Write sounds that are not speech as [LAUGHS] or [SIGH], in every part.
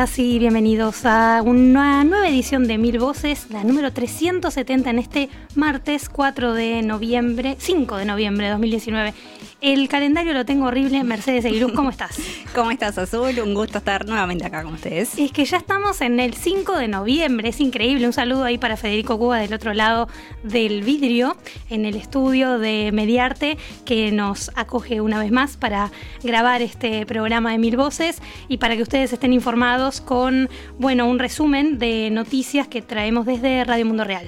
Y bienvenidos a una nueva edición de Mil Voces, la número 370 en este martes 4 de noviembre, 5 de noviembre de 2019. El calendario lo tengo horrible. Mercedes Eguirú, ¿cómo estás? [LAUGHS] ¿Cómo estás, Azul? Un gusto estar nuevamente acá con ustedes. Es que ya estamos en el 5 de noviembre, es increíble. Un saludo ahí para Federico Cuba del otro lado del vidrio, en el estudio de Mediarte, que nos acoge una vez más para grabar este programa de Mil Voces y para que ustedes estén informados con, bueno, un resumen de noticias que traemos desde Radio Mundo Real.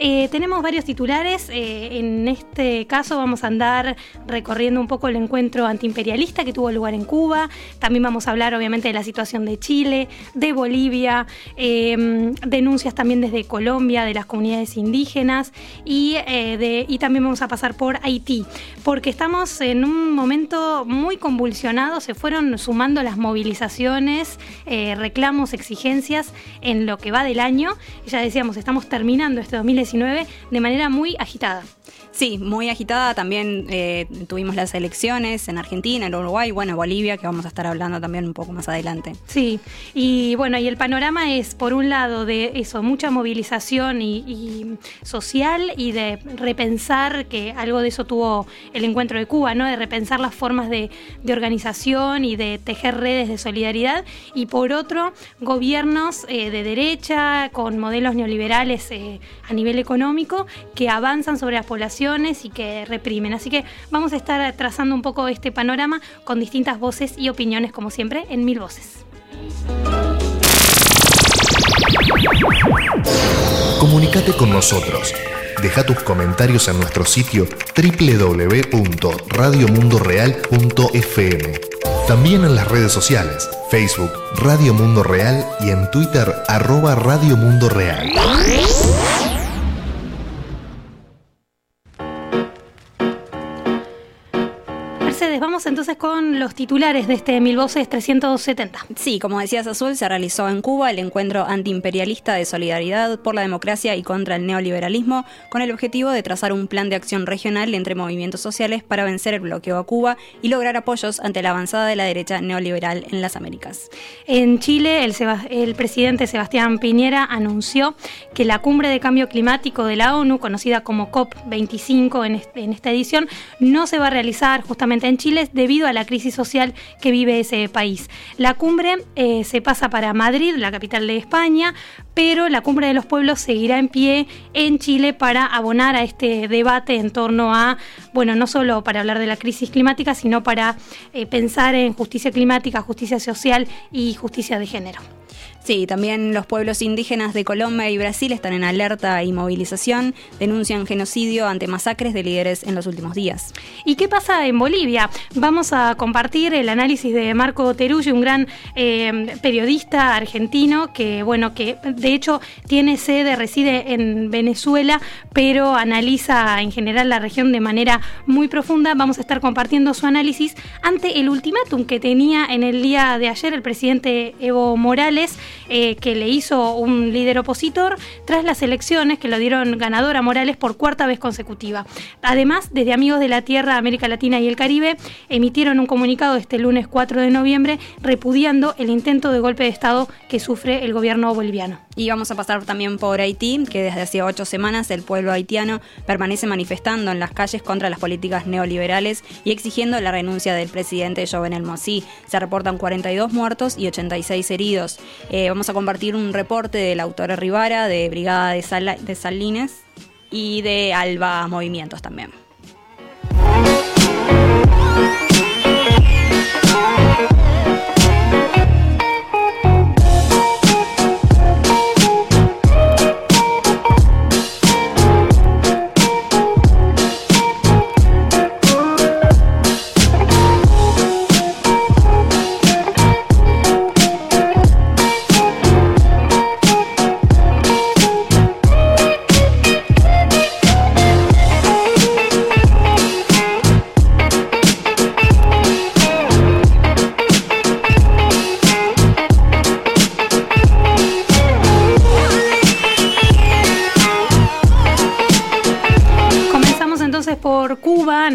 Eh, tenemos varios titulares. eh, en este caso vamos a andar recorriendo un poco el encuentro antiimperialista que tuvo lugar en Cuba. También vamos a hablar obviamente de la situación de Chile, de Bolivia, eh, denuncias también desde Colombia, de las comunidades indígenas y, eh, de- y también vamos a pasar por Haití, porque estamos en un momento muy convulsionado. Se fueron sumando las movilizaciones, reclamos, exigencias en lo que va del año. Ya decíamos, estamos terminando este 2019 de manera muy agitada. Sí, muy agitada. También eh, tuvimos las elecciones en Argentina, en Uruguay, bueno, Bolivia, que vamos a estar hablando también un poco más adelante. Sí, y bueno, y el panorama es, por un lado, de eso, mucha movilización y, y social y de repensar, que algo de eso tuvo el encuentro de Cuba, ¿no? De repensar las formas de, de organización y de tejer redes de solidaridad. Y por otro, gobiernos eh, de derecha con modelos neoliberales eh, a nivel económico que avanzan sobre las poblaciones y que reprimen. Así que vamos a estar trazando un poco este panorama con distintas voces y opiniones, como siempre, en mil voces. Comunicate con nosotros. Deja tus comentarios en nuestro sitio www.radiomundoreal.fm. También en las redes sociales, Facebook, Radio Mundo Real y en Twitter, arroba Radio Mundo Real. Vamos entonces con los titulares de este Mil Voces 370. Sí, como decías Azul, se realizó en Cuba el encuentro antiimperialista de solidaridad por la democracia y contra el neoliberalismo, con el objetivo de trazar un plan de acción regional entre movimientos sociales para vencer el bloqueo a Cuba y lograr apoyos ante la avanzada de la derecha neoliberal en las Américas. En Chile, el, el presidente Sebastián Piñera anunció que la cumbre de cambio climático de la ONU, conocida como COP25 en, este- en esta edición, no se va a realizar justamente en Chile debido a la crisis social que vive ese país. La cumbre eh, se pasa para Madrid, la capital de España, pero la cumbre de los pueblos seguirá en pie en Chile para abonar a este debate en torno a, bueno, no solo para hablar de la crisis climática, sino para eh, pensar en justicia climática, justicia social y justicia de género. Sí, también los pueblos indígenas de Colombia y Brasil están en alerta y movilización, denuncian genocidio ante masacres de líderes en los últimos días. ¿Y qué pasa en Bolivia? Vamos a compartir el análisis de Marco Teruggi, un gran eh, periodista argentino que, bueno, que de hecho tiene sede, reside en Venezuela, pero analiza en general la región de manera muy profunda. Vamos a estar compartiendo su análisis ante el ultimátum que tenía en el día de ayer el presidente Evo Morales, eh, que le hizo un líder opositor tras las elecciones que lo dieron ganador a Morales por cuarta vez consecutiva. Además, desde Amigos de la Tierra, América Latina y el Caribe, emitieron un comunicado este lunes 4 de noviembre repudiando el intento de golpe de Estado que sufre el gobierno boliviano. Y vamos a pasar también por Haití, que desde hace ocho semanas el pueblo haitiano permanece manifestando en las calles contra las políticas neoliberales y exigiendo la renuncia del presidente Jovenel Moïse. Se reportan 42 muertos y 86 heridos. Vamos a compartir un reporte del autor Rivara, de Brigada de, Sala- de Salines y de Alba Movimientos también.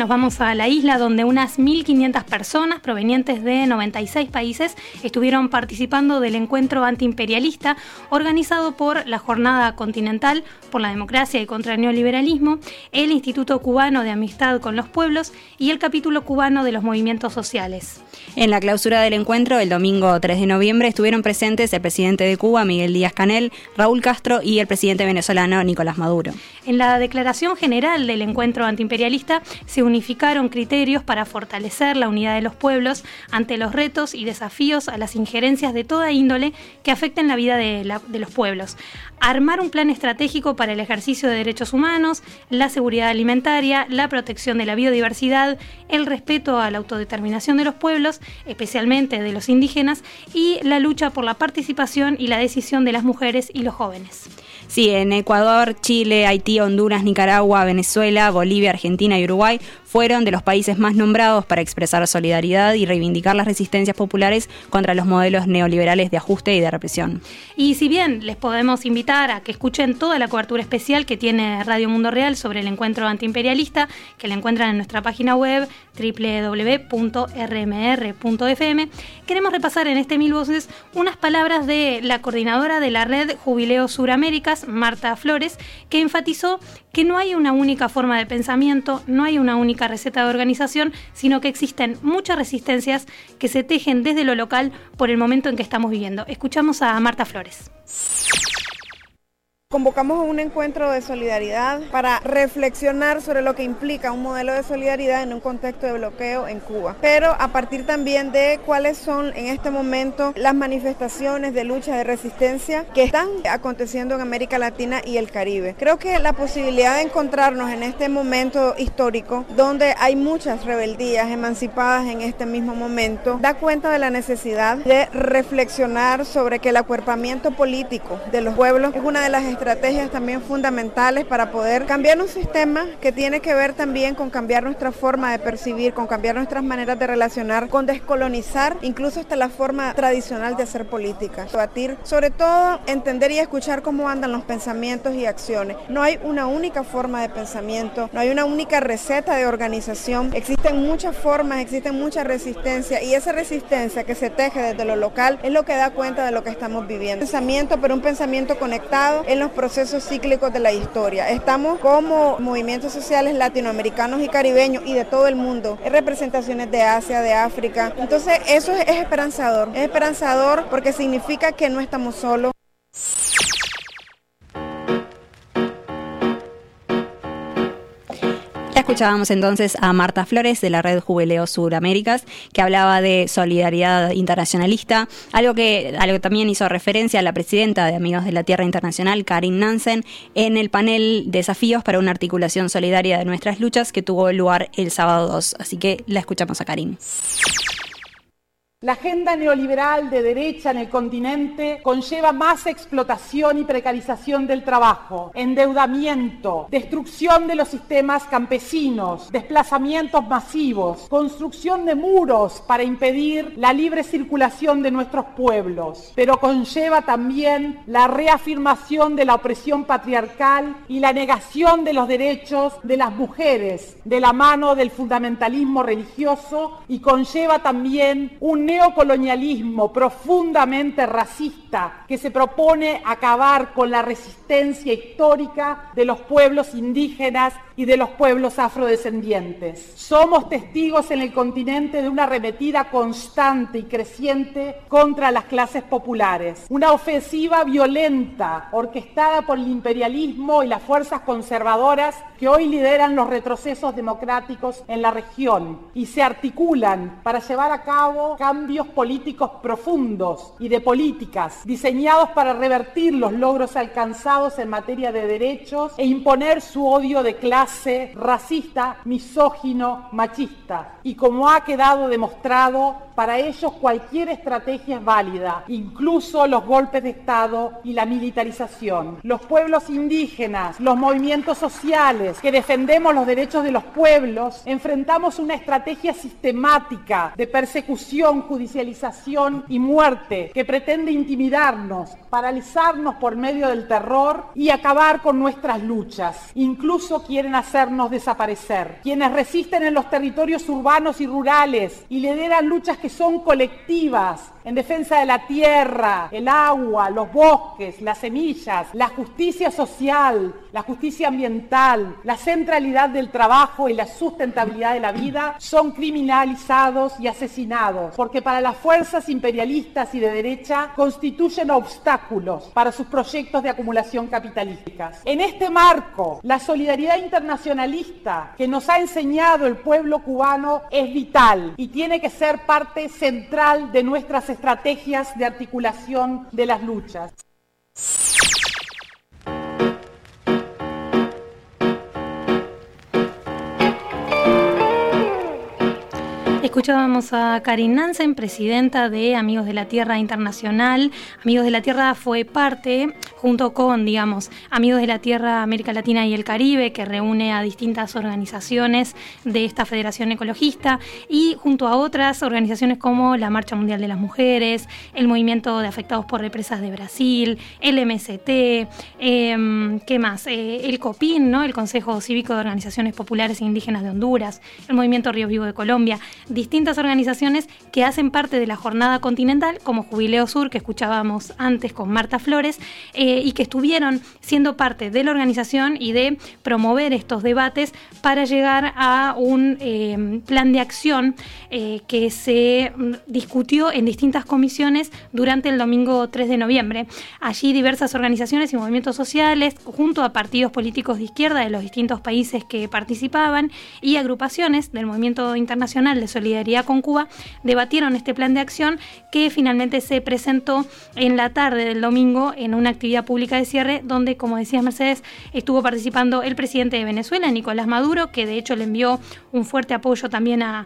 Nos vamos a la isla donde unas 1.500 personas provenientes de 96 países estuvieron participando del encuentro antiimperialista organizado por la Jornada Continental por la Democracia y contra el Neoliberalismo, el Instituto Cubano de Amistad con los Pueblos y el capítulo cubano de los movimientos sociales. En la clausura del encuentro, el domingo 3 de noviembre, estuvieron presentes el presidente de Cuba, Miguel Díaz Canel, Raúl Castro y el presidente venezolano, Nicolás Maduro. En la declaración general del encuentro antiimperialista se unificaron criterios para fortalecer la unidad de los pueblos ante los retos y desafíos a las injerencias de toda índole que afecten la vida de, de los pueblos. Armar un plan estratégico para el ejercicio de derechos humanos, la seguridad alimentaria, la protección de la biodiversidad, el respeto a la autodeterminación de los pueblos, especialmente de los indígenas, y la lucha por la participación y la decisión de las mujeres y los jóvenes. Sí, en Ecuador, Chile, Haití, Honduras, Nicaragua, Venezuela, Bolivia, Argentina y Uruguay fueron de los países más nombrados para expresar solidaridad y reivindicar las resistencias populares contra los modelos neoliberales de ajuste y de represión. Y si bien les podemos invitar a que escuchen toda la cobertura especial que tiene Radio Mundo Real sobre el encuentro antiimperialista, que la encuentran en nuestra página web www.rmr.fm, queremos repasar en este Mil Voces unas palabras de la coordinadora de la red Jubileo Suraméricas, Marta Flores, que enfatizó que no hay una única forma de pensamiento, no hay una única receta de organización, sino que existen muchas resistencias que se tejen desde lo local por el momento en que estamos viviendo. Escuchamos a Marta Flores. Convocamos a un encuentro de solidaridad para reflexionar sobre lo que implica un modelo de solidaridad en un contexto de bloqueo en Cuba, pero a partir también de cuáles son en este momento las manifestaciones de lucha de resistencia que están aconteciendo en América Latina y el Caribe. Creo que la posibilidad de encontrarnos en este momento histórico, donde hay muchas rebeldías emancipadas en este mismo momento, da cuenta de la necesidad de reflexionar sobre que el acuerpamiento político de los pueblos es una de las estrategias también fundamentales para poder cambiar un sistema que tiene que ver también con cambiar nuestra forma de percibir, con cambiar nuestras maneras de relacionar, con descolonizar incluso hasta la forma tradicional de hacer política. Debatir, sobre todo entender y escuchar cómo andan los pensamientos y acciones. No hay una única forma de pensamiento, no hay una única receta de organización. Existen muchas formas, existen mucha resistencia y esa resistencia que se teje desde lo local es lo que da cuenta de lo que estamos viviendo. Pensamiento, pero un pensamiento conectado en los procesos cíclicos de la historia. Estamos como movimientos sociales latinoamericanos y caribeños y de todo el mundo, en representaciones de Asia, de África. Entonces eso es, es esperanzador, es esperanzador porque significa que no estamos solos. Escuchábamos entonces a Marta Flores de la red Jubileo Suraméricas, que hablaba de solidaridad internacionalista, algo que algo también hizo referencia a la presidenta de Amigos de la Tierra Internacional, Karin Nansen, en el panel Desafíos para una articulación solidaria de nuestras luchas que tuvo lugar el sábado 2. Así que la escuchamos a Karin. La agenda neoliberal de derecha en el continente conlleva más explotación y precarización del trabajo, endeudamiento, destrucción de los sistemas campesinos, desplazamientos masivos, construcción de muros para impedir la libre circulación de nuestros pueblos, pero conlleva también la reafirmación de la opresión patriarcal y la negación de los derechos de las mujeres de la mano del fundamentalismo religioso y conlleva también un neocolonialismo profundamente racista que se propone acabar con la resistencia histórica de los pueblos indígenas y de los pueblos afrodescendientes. Somos testigos en el continente de una arremetida constante y creciente contra las clases populares, una ofensiva violenta orquestada por el imperialismo y las fuerzas conservadoras que hoy lideran los retrocesos democráticos en la región y se articulan para llevar a cabo cambios políticos profundos y de políticas diseñados para revertir los logros alcanzados en materia de derechos e imponer su odio de clase racista, misógino, machista. Y como ha quedado demostrado, para ellos cualquier estrategia es válida, incluso los golpes de Estado y la militarización. Los pueblos indígenas, los movimientos sociales que defendemos los derechos de los pueblos, enfrentamos una estrategia sistemática de persecución judicialización y muerte que pretende intimidarnos, paralizarnos por medio del terror y acabar con nuestras luchas. Incluso quieren hacernos desaparecer. Quienes resisten en los territorios urbanos y rurales y lideran luchas que son colectivas en defensa de la tierra, el agua, los bosques, las semillas, la justicia social, la justicia ambiental, la centralidad del trabajo y la sustentabilidad de la vida, son criminalizados y asesinados, porque para las fuerzas imperialistas y de derecha constituyen obstáculos para sus proyectos de acumulación capitalística. En este marco, la solidaridad internacionalista que nos ha enseñado el pueblo cubano es vital y tiene que ser parte central de nuestras estrategias de articulación de las luchas. Escuchábamos a Karin Nansen, presidenta de Amigos de la Tierra Internacional. Amigos de la Tierra fue parte, junto con, digamos, Amigos de la Tierra América Latina y el Caribe, que reúne a distintas organizaciones de esta Federación Ecologista, y junto a otras organizaciones como la Marcha Mundial de las Mujeres, el Movimiento de Afectados por Represas de Brasil, el MST, em, ¿qué más? Eh, el COPIN, ¿no? el Consejo Cívico de Organizaciones Populares e Indígenas de Honduras, el Movimiento Río Vivo de Colombia distintas organizaciones que hacen parte de la jornada continental, como Jubileo Sur, que escuchábamos antes con Marta Flores, eh, y que estuvieron siendo parte de la organización y de promover estos debates para llegar a un eh, plan de acción eh, que se discutió en distintas comisiones durante el domingo 3 de noviembre. Allí diversas organizaciones y movimientos sociales, junto a partidos políticos de izquierda de los distintos países que participaban y agrupaciones del movimiento internacional de solidaridad con Cuba, debatieron este plan de acción que finalmente se presentó en la tarde del domingo en una actividad pública de cierre donde, como decía Mercedes, estuvo participando el presidente de Venezuela, Nicolás Maduro, que de hecho le envió un fuerte apoyo también a,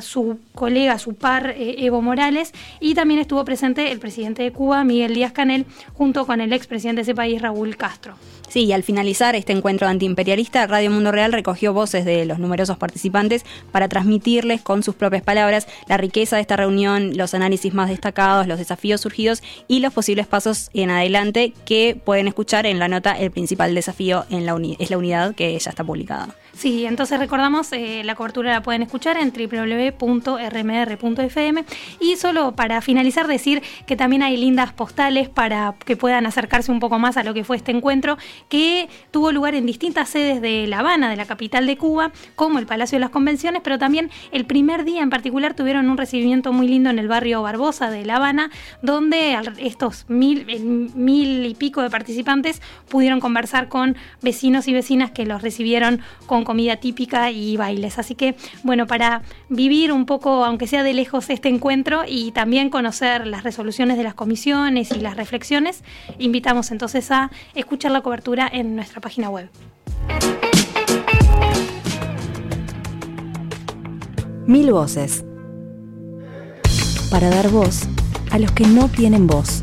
su colega, a su par eh, Evo Morales, y también estuvo presente el presidente de Cuba, Miguel Díaz Canel, junto con el expresidente de ese país, Raúl Castro. Sí, y al finalizar este encuentro antiimperialista, Radio Mundo Real recogió voces de los numerosos participantes para transmitirles con sus propias palabras la riqueza de esta reunión, los análisis más destacados, los desafíos surgidos y los posibles pasos en adelante que pueden escuchar en la nota El principal desafío en la es la unidad que ya está publicada. Sí, entonces recordamos, eh, la cobertura la pueden escuchar en www.rmr.fm y solo para finalizar decir que también hay lindas postales para que puedan acercarse un poco más a lo que fue este encuentro que tuvo lugar en distintas sedes de La Habana, de la capital de Cuba, como el Palacio de las Convenciones, pero también el primer día en particular tuvieron un recibimiento muy lindo en el barrio Barbosa de La Habana, donde estos mil, mil y pico de participantes pudieron conversar con vecinos y vecinas que los recibieron con comida típica y bailes. Así que, bueno, para vivir un poco, aunque sea de lejos, este encuentro y también conocer las resoluciones de las comisiones y las reflexiones, invitamos entonces a escuchar la cobertura en nuestra página web. Mil voces. Para dar voz a los que no tienen voz.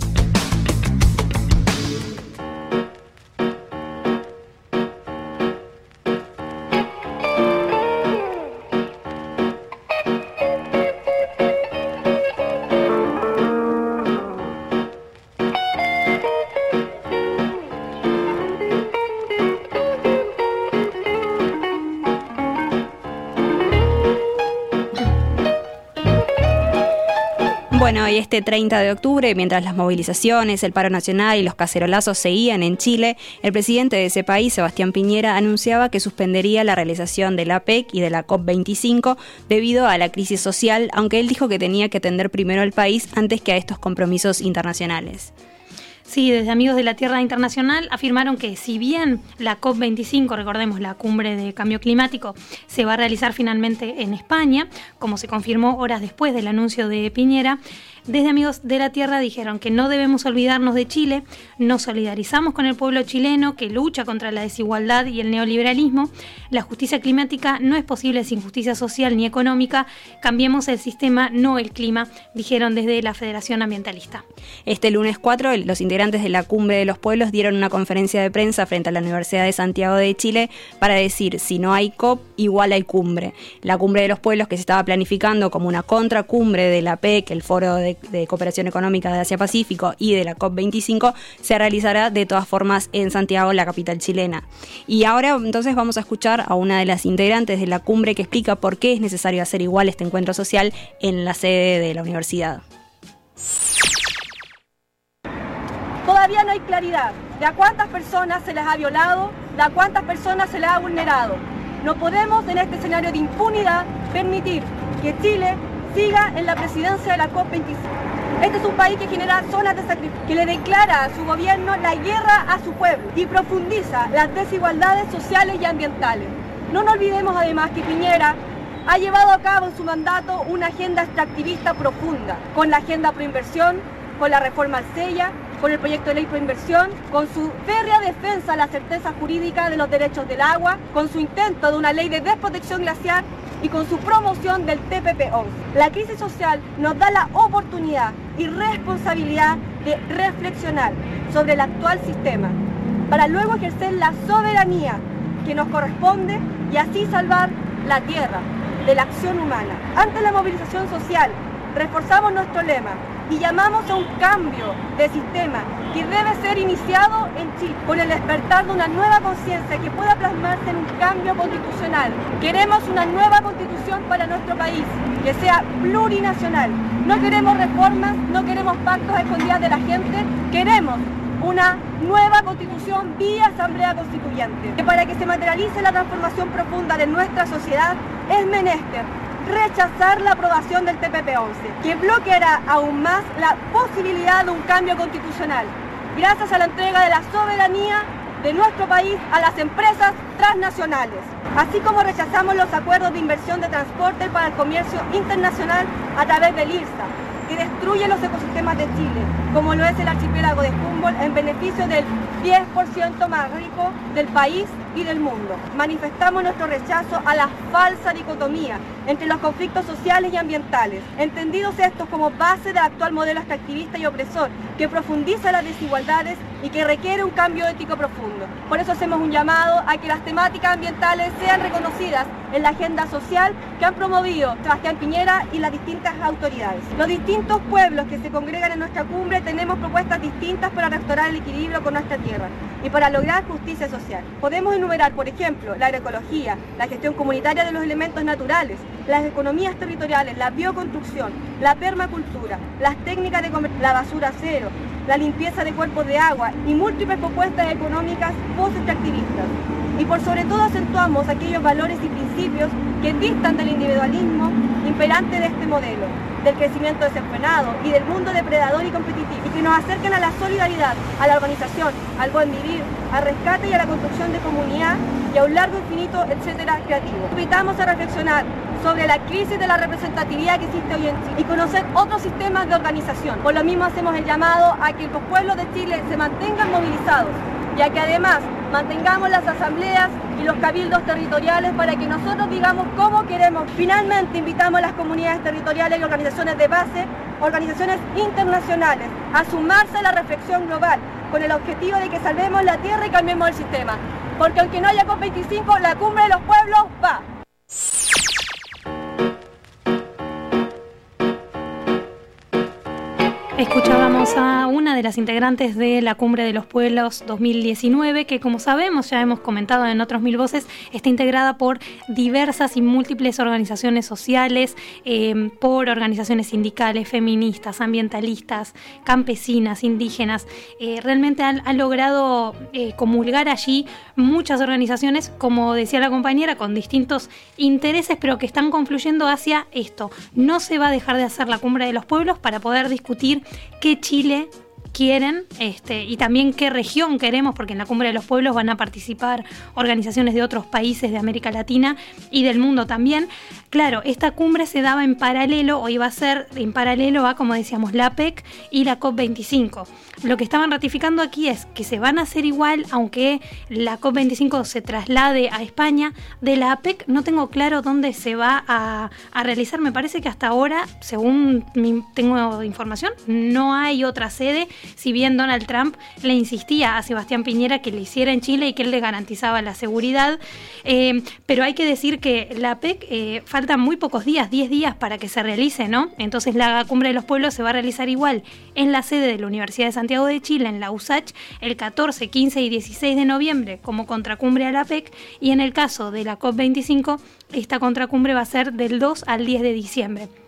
Bueno, y este 30 de octubre, mientras las movilizaciones, el paro nacional y los cacerolazos seguían en Chile, el presidente de ese país, Sebastián Piñera, anunciaba que suspendería la realización de la PEC y de la COP25 debido a la crisis social, aunque él dijo que tenía que atender primero al país antes que a estos compromisos internacionales. Sí, desde Amigos de la Tierra Internacional afirmaron que si bien la COP25, recordemos la cumbre de cambio climático, se va a realizar finalmente en España, como se confirmó horas después del anuncio de Piñera, Desde Amigos de la Tierra dijeron que no debemos olvidarnos de Chile, nos solidarizamos con el pueblo chileno que lucha contra la desigualdad y el neoliberalismo, la justicia climática no es posible sin justicia social ni económica, cambiemos el sistema, no el clima, dijeron desde la Federación Ambientalista. Este lunes 4, los integrantes de la Cumbre de los Pueblos dieron una conferencia de prensa frente a la Universidad de Santiago de Chile para decir, si no hay COP, igual hay cumbre. La Cumbre de los Pueblos que se estaba planificando como una contracumbre de la PEC, el Foro de, Cooperación Económica de Asia-Pacífico y de la COP25, se realizará de todas formas en Santiago, la capital chilena. Y ahora entonces vamos a escuchar a una de las integrantes de la cumbre que explica por qué es necesario hacer igual este encuentro social en la sede de la universidad. Todavía no hay claridad de a cuántas personas se les ha violado, de a cuántas personas se les ha vulnerado. No podemos en este escenario de impunidad permitir que Chile siga en la presidencia de la COP25. Este es un país que genera zonas de sacrificio, que le declara a su gobierno la guerra a su pueblo y profundiza las desigualdades sociales y ambientales. No nos olvidemos además que Piñera ha llevado a cabo en su mandato una agenda extractivista profunda, con la agenda pro inversión, con la reforma al SEIA, con el proyecto de ley pro inversión, con su férrea defensa a la certeza jurídica de los derechos del agua, con su intento de una ley de desprotección glaciar y con su promoción del TPP-11. La crisis social nos da la oportunidad y responsabilidad de reflexionar sobre el actual sistema para luego ejercer la soberanía que nos corresponde y así salvar la tierra de la acción humana. Ante la movilización social, reforzamos nuestro lema y llamamos a un cambio de sistema que debe ser iniciado en Chile con el despertar de una nueva conciencia que pueda plasmarse en un cambio constitucional. Queremos una nueva constitución para nuestro país que sea plurinacional. No queremos reformas, no queremos pactos escondidas de la gente, queremos una nueva constitución vía asamblea constituyente. Que para que se materialice la transformación profunda de nuestra sociedad es menester rechazar la aprobación del TPP-11, que bloqueará aún más la posibilidad de un cambio constitucional, gracias a la entrega de la soberanía de nuestro país a las empresas transnacionales, así como rechazamos los acuerdos de inversión de transporte para el comercio internacional a través del IRSA, que destruye los ecosistemas de Chile, como lo es el archipiélago de Humboldt, en beneficio del 10% más rico del país y del mundo. Manifestamos nuestro rechazo a la falsa dicotomía entre los conflictos sociales y ambientales, entendidos estos como base del actual modelo extractivista y opresor, que profundiza las desigualdades y que requiere un cambio ético profundo. Por eso hacemos un llamado a que las temáticas ambientales sean reconocidas en la agenda social que han promovido Sebastián Piñera y las distintas autoridades. Los distintos pueblos que se congregan en nuestra cumbre tenemos propuestas distintas para restaurar el equilibrio con nuestra tierra y para lograr justicia social. Podemos por ejemplo, la agroecología, la gestión comunitaria de los elementos naturales, las economías territoriales, la bioconstrucción, la permacultura, las técnicas de la basura cero, la limpieza de cuerpos de agua y múltiples propuestas económicas post-extractivistas. Y por sobre todo acentuamos aquellos valores y principios que distan del individualismo imperante de este modelo, del crecimiento desenfrenado y del mundo depredador y competitivo, y que nos acerquen a la solidaridad, a la organización, al buen vivir, al rescate y a la construcción de comunidad y a un largo infinito, etcétera, creativo. Invitamos a reflexionar sobre la crisis de la representatividad que existe hoy en Chile y conocer otros sistemas de organización. Por lo mismo hacemos el llamado a que los pueblos de Chile se mantengan movilizados y a que además mantengamos las asambleas y los cabildos territoriales para que nosotros digamos cómo queremos. Finalmente invitamos a las comunidades territoriales y organizaciones de base, organizaciones internacionales, a sumarse a la reflexión global con el objetivo de que salvemos la tierra y cambiemos el sistema. Porque aunque no haya COP25, la cumbre de los pueblos va. A una de las integrantes de la Cumbre de los Pueblos 2019, que como sabemos, ya hemos comentado en otros mil voces, está integrada por diversas y múltiples organizaciones sociales, em, por organizaciones sindicales, feministas, ambientalistas, campesinas, indígenas. Eh, realmente han, logrado eh, comulgar allí muchas organizaciones, como decía la compañera, con distintos intereses, pero que están confluyendo hacia esto. No se va a dejar de hacer la Cumbre de los Pueblos para poder discutir que Chile Chile quieren este, y también qué región queremos, porque en la Cumbre de los Pueblos van a participar organizaciones de otros países de América Latina y del mundo también. Claro, esta cumbre se daba en paralelo o iba a ser en paralelo a, como decíamos, la APEC y la COP25. Lo que estaban ratificando aquí es que se van a hacer igual, aunque la COP25 se traslade a España. De la APEC no tengo claro dónde se va a, realizar. Me parece que hasta ahora, según tengo información, no hay otra sede. Si bien Donald Trump le insistía a Sebastián Piñera que le hiciera en Chile y que él le garantizaba la seguridad. Eh, pero hay que decir que la APEC eh, faltan muy pocos días, 10 días para que se realice, ¿no? Entonces la Cumbre de los Pueblos se va a realizar igual en la sede de la Universidad de Santiago de Chile en la USACH el 14, 15 y 16 de noviembre como contracumbre a la PEC y en el caso de la COP25 esta contracumbre va a ser del 2 al 10 de diciembre.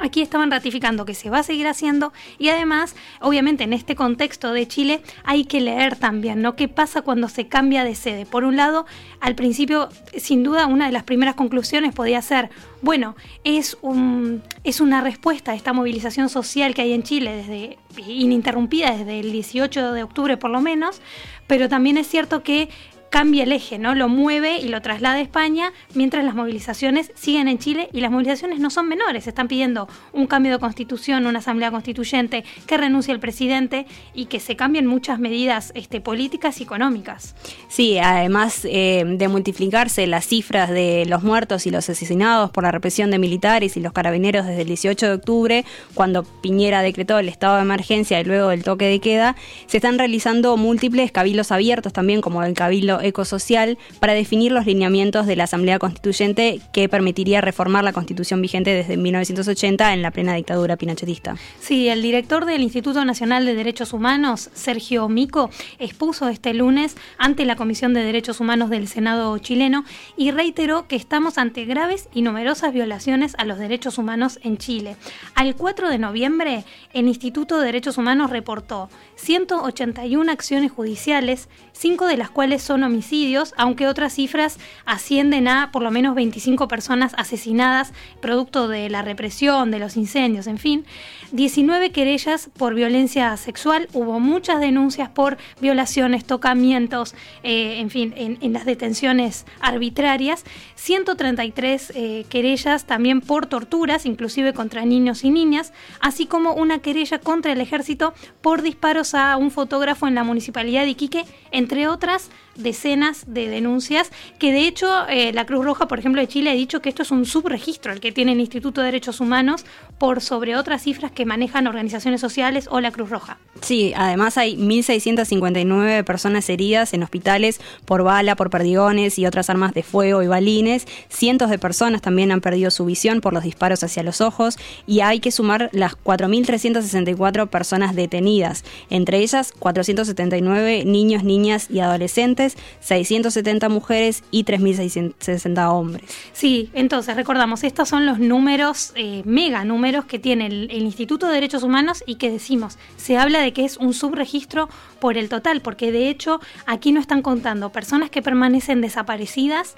Aquí estaban ratificando que se va a seguir haciendo y además, obviamente en este contexto de Chile hay que leer también, ¿no? ¿Qué pasa cuando se cambia de sede? Por un lado, al principio, sin duda, una de las primeras conclusiones podía ser, bueno, es, un, es una respuesta a esta movilización social que hay en Chile desde ininterrumpida desde el 18 de octubre por lo menos, pero también es cierto que cambia el eje, ¿no? Lo mueve y lo traslada a España, mientras las movilizaciones siguen en Chile y las movilizaciones no son menores. Están pidiendo un cambio de constitución, una asamblea constituyente, que renuncie el presidente y que se cambien muchas medidas este, políticas y económicas. Sí, además eh, de multiplicarse las cifras de los muertos y los asesinados por la represión de militares y los carabineros desde el 18 de octubre, cuando Piñera decretó el estado de emergencia y luego el toque de queda, se están realizando múltiples cabildos abiertos también, como el cabildo ecosocial para definir los lineamientos de la Asamblea Constituyente que permitiría reformar la Constitución vigente desde 1980 en la plena dictadura pinochetista. Sí, el director del Instituto Nacional de Derechos Humanos, Sergio Mico, expuso este lunes ante la Comisión de Derechos Humanos del Senado chileno y reiteró que estamos ante graves y numerosas violaciones a los derechos humanos en Chile. Al 4 de noviembre, el Instituto de Derechos Humanos reportó 181 acciones judiciales, cinco de las cuales son homicidios, aunque otras cifras ascienden a por lo menos 25 personas asesinadas producto de la represión, de los incendios, en fin. 19 querellas por violencia sexual, hubo muchas denuncias por violaciones, tocamientos, eh, en fin, en, las detenciones arbitrarias, 133 eh, querellas también por torturas, inclusive contra niños y niñas, así como una querella contra el ejército por disparos a un fotógrafo en la municipalidad de Iquique, entre otras decenas de denuncias, que de hecho eh, la Cruz Roja, por ejemplo, de Chile ha dicho que esto es un subregistro, el que tiene el Instituto de Derechos Humanos, por sobre otras cifras que manejan organizaciones sociales o la Cruz Roja. Sí, además hay 1.659 personas heridas en hospitales por bala, por perdigones y otras armas de fuego y balines. Cientos de personas también han perdido su visión por los disparos hacia los ojos y hay que sumar las 4.364 personas detenidas, entre ellas 479 niños, niñas y adolescentes 670 mujeres y 3.660 hombres. Sí, entonces recordamos, estos son los números, eh, mega números que tiene el, el Instituto de Derechos Humanos y que decimos, se habla de que es un subregistro por el total, porque de hecho aquí no están contando personas que permanecen desaparecidas,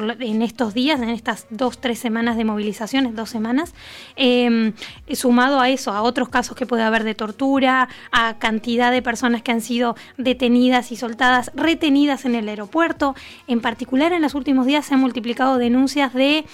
en estos días, en estas dos, tres semanas de movilizaciones, dos semanas, em, sumado a eso, a otros casos que puede haber de tortura, a cantidad de personas que han sido detenidas y soltadas, retenidas en el aeropuerto. En particular, en los últimos días se han multiplicado denuncias de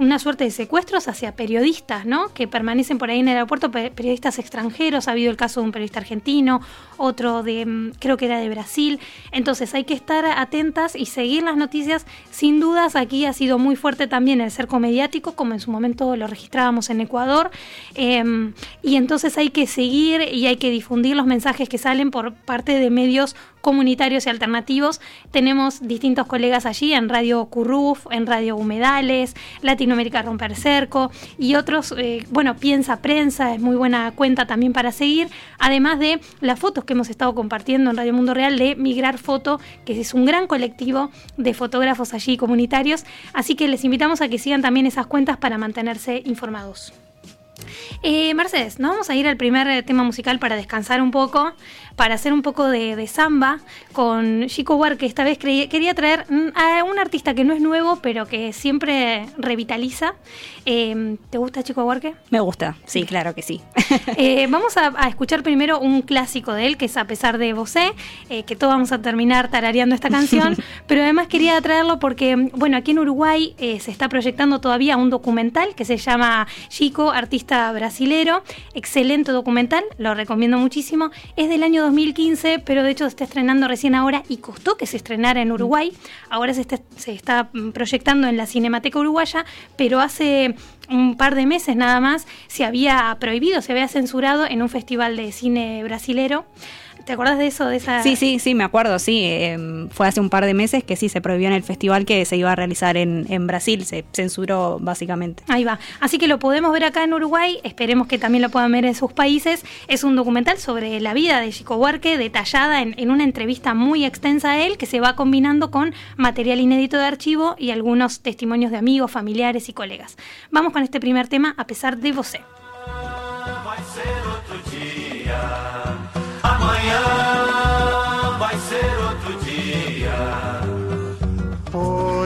una suerte de secuestros hacia periodistas, ¿no? Que permanecen por ahí en el aeropuerto, periodistas extranjeros. Ha habido el caso de un periodista argentino, otro de, mm, creo que era de Brasil. Entonces hay que estar atentas y seguir las noticias. Sin dudas, aquí ha sido muy fuerte también el cerco mediático, como en su momento lo registrábamos en Ecuador. Em, y entonces hay que seguir y hay que difundir los mensajes que salen por parte de medios comunitarios y alternativos. Tenemos distintos colegas allí en Radio Curruf, en Radio Humedales, Latinoamérica Romper Cerco y otros, eh, bueno, Piensa Prensa es muy buena cuenta también para seguir, además de las fotos que hemos estado compartiendo en Radio Mundo Real de Migrar Foto, que es un gran colectivo de fotógrafos allí comunitarios, así que les invitamos a que sigan también esas cuentas para mantenerse informados. Eh, Mercedes, nos vamos a ir al primer tema musical para descansar un poco, para hacer un poco de, samba con Chico Huarque. Esta vez quería traer a un artista que no es nuevo, pero que siempre revitaliza. Eh, ¿Te gusta Chico Huarque? Me gusta, sí, claro que sí. [LAUGHS] Eh, vamos a, escuchar primero un clásico de él, que es A pesar de Vosé, eh, que todos vamos a terminar tarareando esta canción, [LAUGHS] pero además quería traerlo porque, bueno, aquí en Uruguay se está proyectando todavía un documental que se llama Chico, artista brasilero, excelente documental, lo recomiendo muchísimo, es del año 2015, pero de hecho se está estrenando recién ahora y costó que se estrenara en Uruguay, ahora se se está proyectando en la Cinemateca Uruguaya, pero hace un par de meses nada más se había prohibido, se había censurado en un festival de cine brasilero. ¿Te acuerdas de eso? De esa... Sí, sí, sí, me acuerdo, sí. Em, fue hace un par de meses que sí se prohibió en el festival que se iba a realizar en, en, Brasil, se censuró básicamente. Ahí va. Así que lo podemos ver acá en Uruguay, esperemos que también lo puedan ver en sus países. Es un documental sobre la vida de Chico Huarque, detallada en, en una entrevista muy extensa a él, que se va combinando con material inédito de archivo y algunos testimonios de amigos, familiares y colegas. Vamos con este primer tema, a pesar de vos.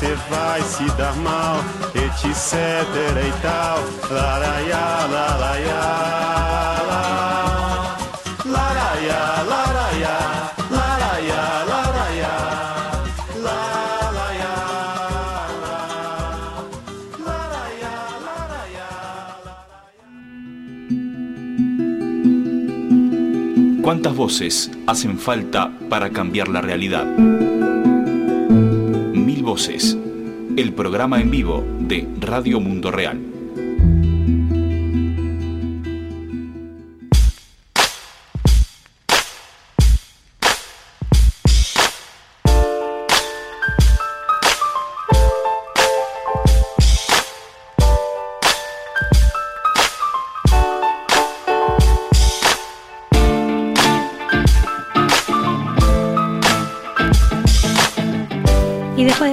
Você vai se dar mal, etc e tal, laraiá, laraiá. ¿Cuántas voces hacen falta para cambiar la realidad? El programa en vivo de Radio Mundo Real.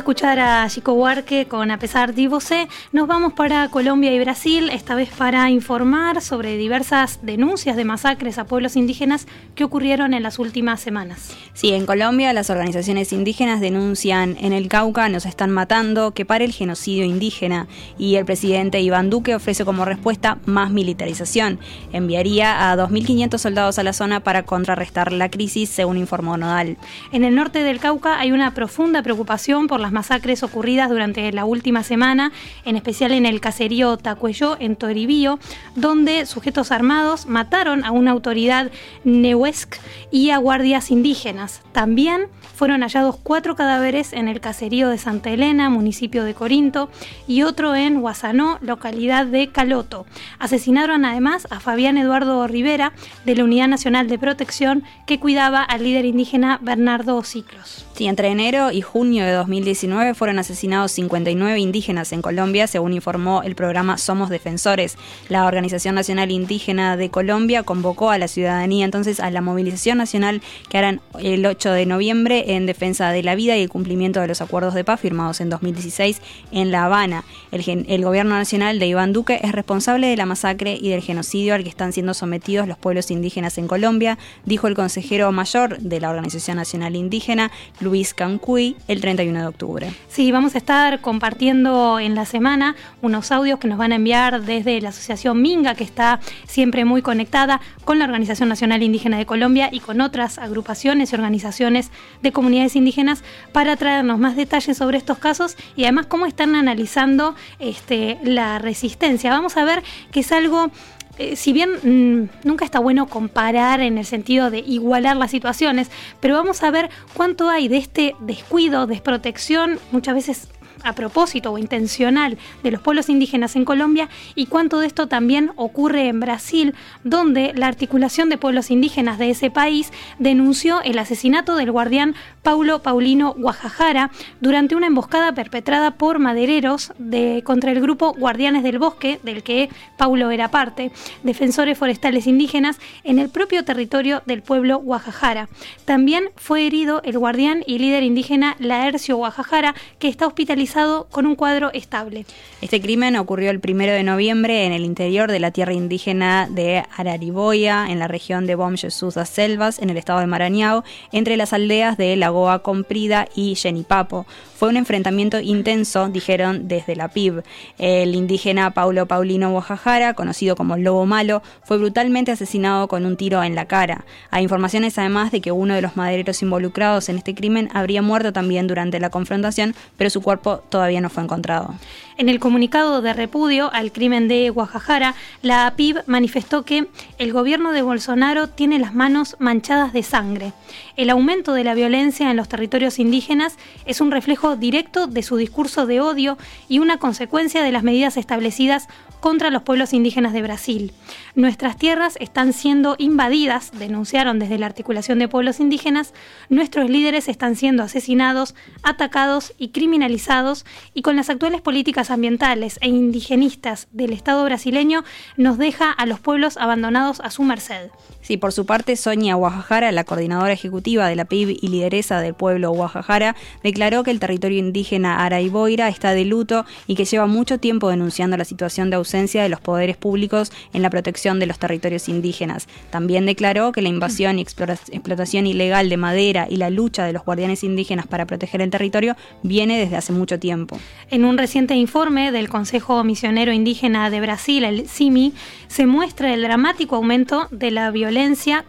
Escuchar a Chico Huarque con A pesar de Você, nos vamos para Colombia y Brasil, esta vez para informar sobre diversas denuncias de masacres a pueblos indígenas que ocurrieron en las últimas semanas. Sí, en Colombia las organizaciones indígenas denuncian en el Cauca nos están matando, que pare el genocidio indígena y el presidente Iván Duque ofrece como respuesta más militarización. Enviaría a 2.500 soldados a la zona para contrarrestar la crisis, según informó Nodal. En el norte del Cauca hay una profunda preocupación por las masacres ocurridas durante la última semana, en especial en el caserío Tacuello, en Toribío, donde sujetos armados mataron a una autoridad neuesc y a guardias indígenas. También fueron hallados cuatro cadáveres en el caserío de Santa Elena, municipio de Corinto, y otro en Guasanó, localidad de Caloto. Asesinaron además a Fabián Eduardo Rivera, de la Unidad Nacional de Protección, que cuidaba al líder indígena Bernardo Ciclos. Sí, entre enero y junio de 2019 fueron asesinados 59 indígenas en Colombia, según informó el programa Somos Defensores. La Organización Nacional Indígena de Colombia convocó a la ciudadanía entonces a la movilización nacional que harán el 8 de noviembre en defensa de la vida y el cumplimiento de los acuerdos de paz firmados en 2016 en La Habana. El, el gobierno nacional de Iván Duque es responsable de la masacre y del genocidio al que están siendo sometidos los pueblos indígenas en Colombia, dijo el consejero mayor de la Organización Nacional Indígena, Luis Cancuy, el 31 de octubre. Sí, vamos a estar compartiendo en la semana unos audios que nos van a enviar desde la Asociación Minga, que está siempre muy conectada con la Organización Nacional Indígena de Colombia y con otras agrupaciones y organizaciones de comunidades indígenas para traernos más detalles sobre estos casos y además cómo están analizando este, la resistencia. Vamos a ver que es algo eh, si bien mmm, nunca está bueno comparar en el sentido de igualar las situaciones, pero vamos a ver cuánto hay de este descuido, desprotección, muchas veces a propósito o intencional de los pueblos indígenas en Colombia y cuánto de esto también ocurre en Brasil, donde la articulación de pueblos indígenas de ese país denunció el asesinato del guardián Paulo Paulino Guajajara durante una emboscada perpetrada por madereros de, contra el grupo Guardianes del Bosque, del que Paulo era parte, defensores forestales indígenas, en el propio territorio del pueblo Guajajara. También fue herido el guardián y líder indígena Laercio Guajajara, que está hospitalizado con un cuadro estable. Este crimen ocurrió el primero de noviembre en el interior de la tierra indígena de Arariboya, en la región de Bom Jesus das Selvas, en el estado de Maranhão, entre las aldeas de Lagoa Comprida y Genipapo. Fue un enfrentamiento intenso, dijeron desde la PIB. El indígena Paulo Paulino Guajajara, conocido como Lobo Malo, fue brutalmente asesinado con un tiro en la cara. Hay informaciones además de que uno de los madereros involucrados en este crimen habría muerto también durante la confrontación, pero su cuerpo todavía no fue encontrado. En el comunicado de repudio al crimen de Guajajara, la APIB manifestó que el gobierno de Bolsonaro tiene las manos manchadas de sangre. El aumento de la violencia en los territorios indígenas es un reflejo directo de su discurso de odio y una consecuencia de las medidas establecidas contra los pueblos indígenas de Brasil. Nuestras tierras están siendo invadidas, denunciaron desde la articulación de pueblos indígenas, nuestros líderes están siendo asesinados, atacados y criminalizados y con las actuales políticas ambientales e indigenistas del Estado brasileño nos deja a los pueblos abandonados a su merced. Sí, por su parte, Sonia Guajajara, la coordinadora ejecutiva de la PIB y lideresa del pueblo Guajajara, declaró que el territorio indígena Araiboira está de luto y que lleva mucho tiempo denunciando la situación de ausencia de los poderes públicos en la protección de los territorios indígenas. También declaró que la invasión y explotación ilegal de madera y la lucha de los guardianes indígenas para proteger el territorio viene desde hace mucho tiempo. En un reciente informe del Consejo Misionero Indígena de Brasil, el CIMI, se muestra el dramático aumento de la violencia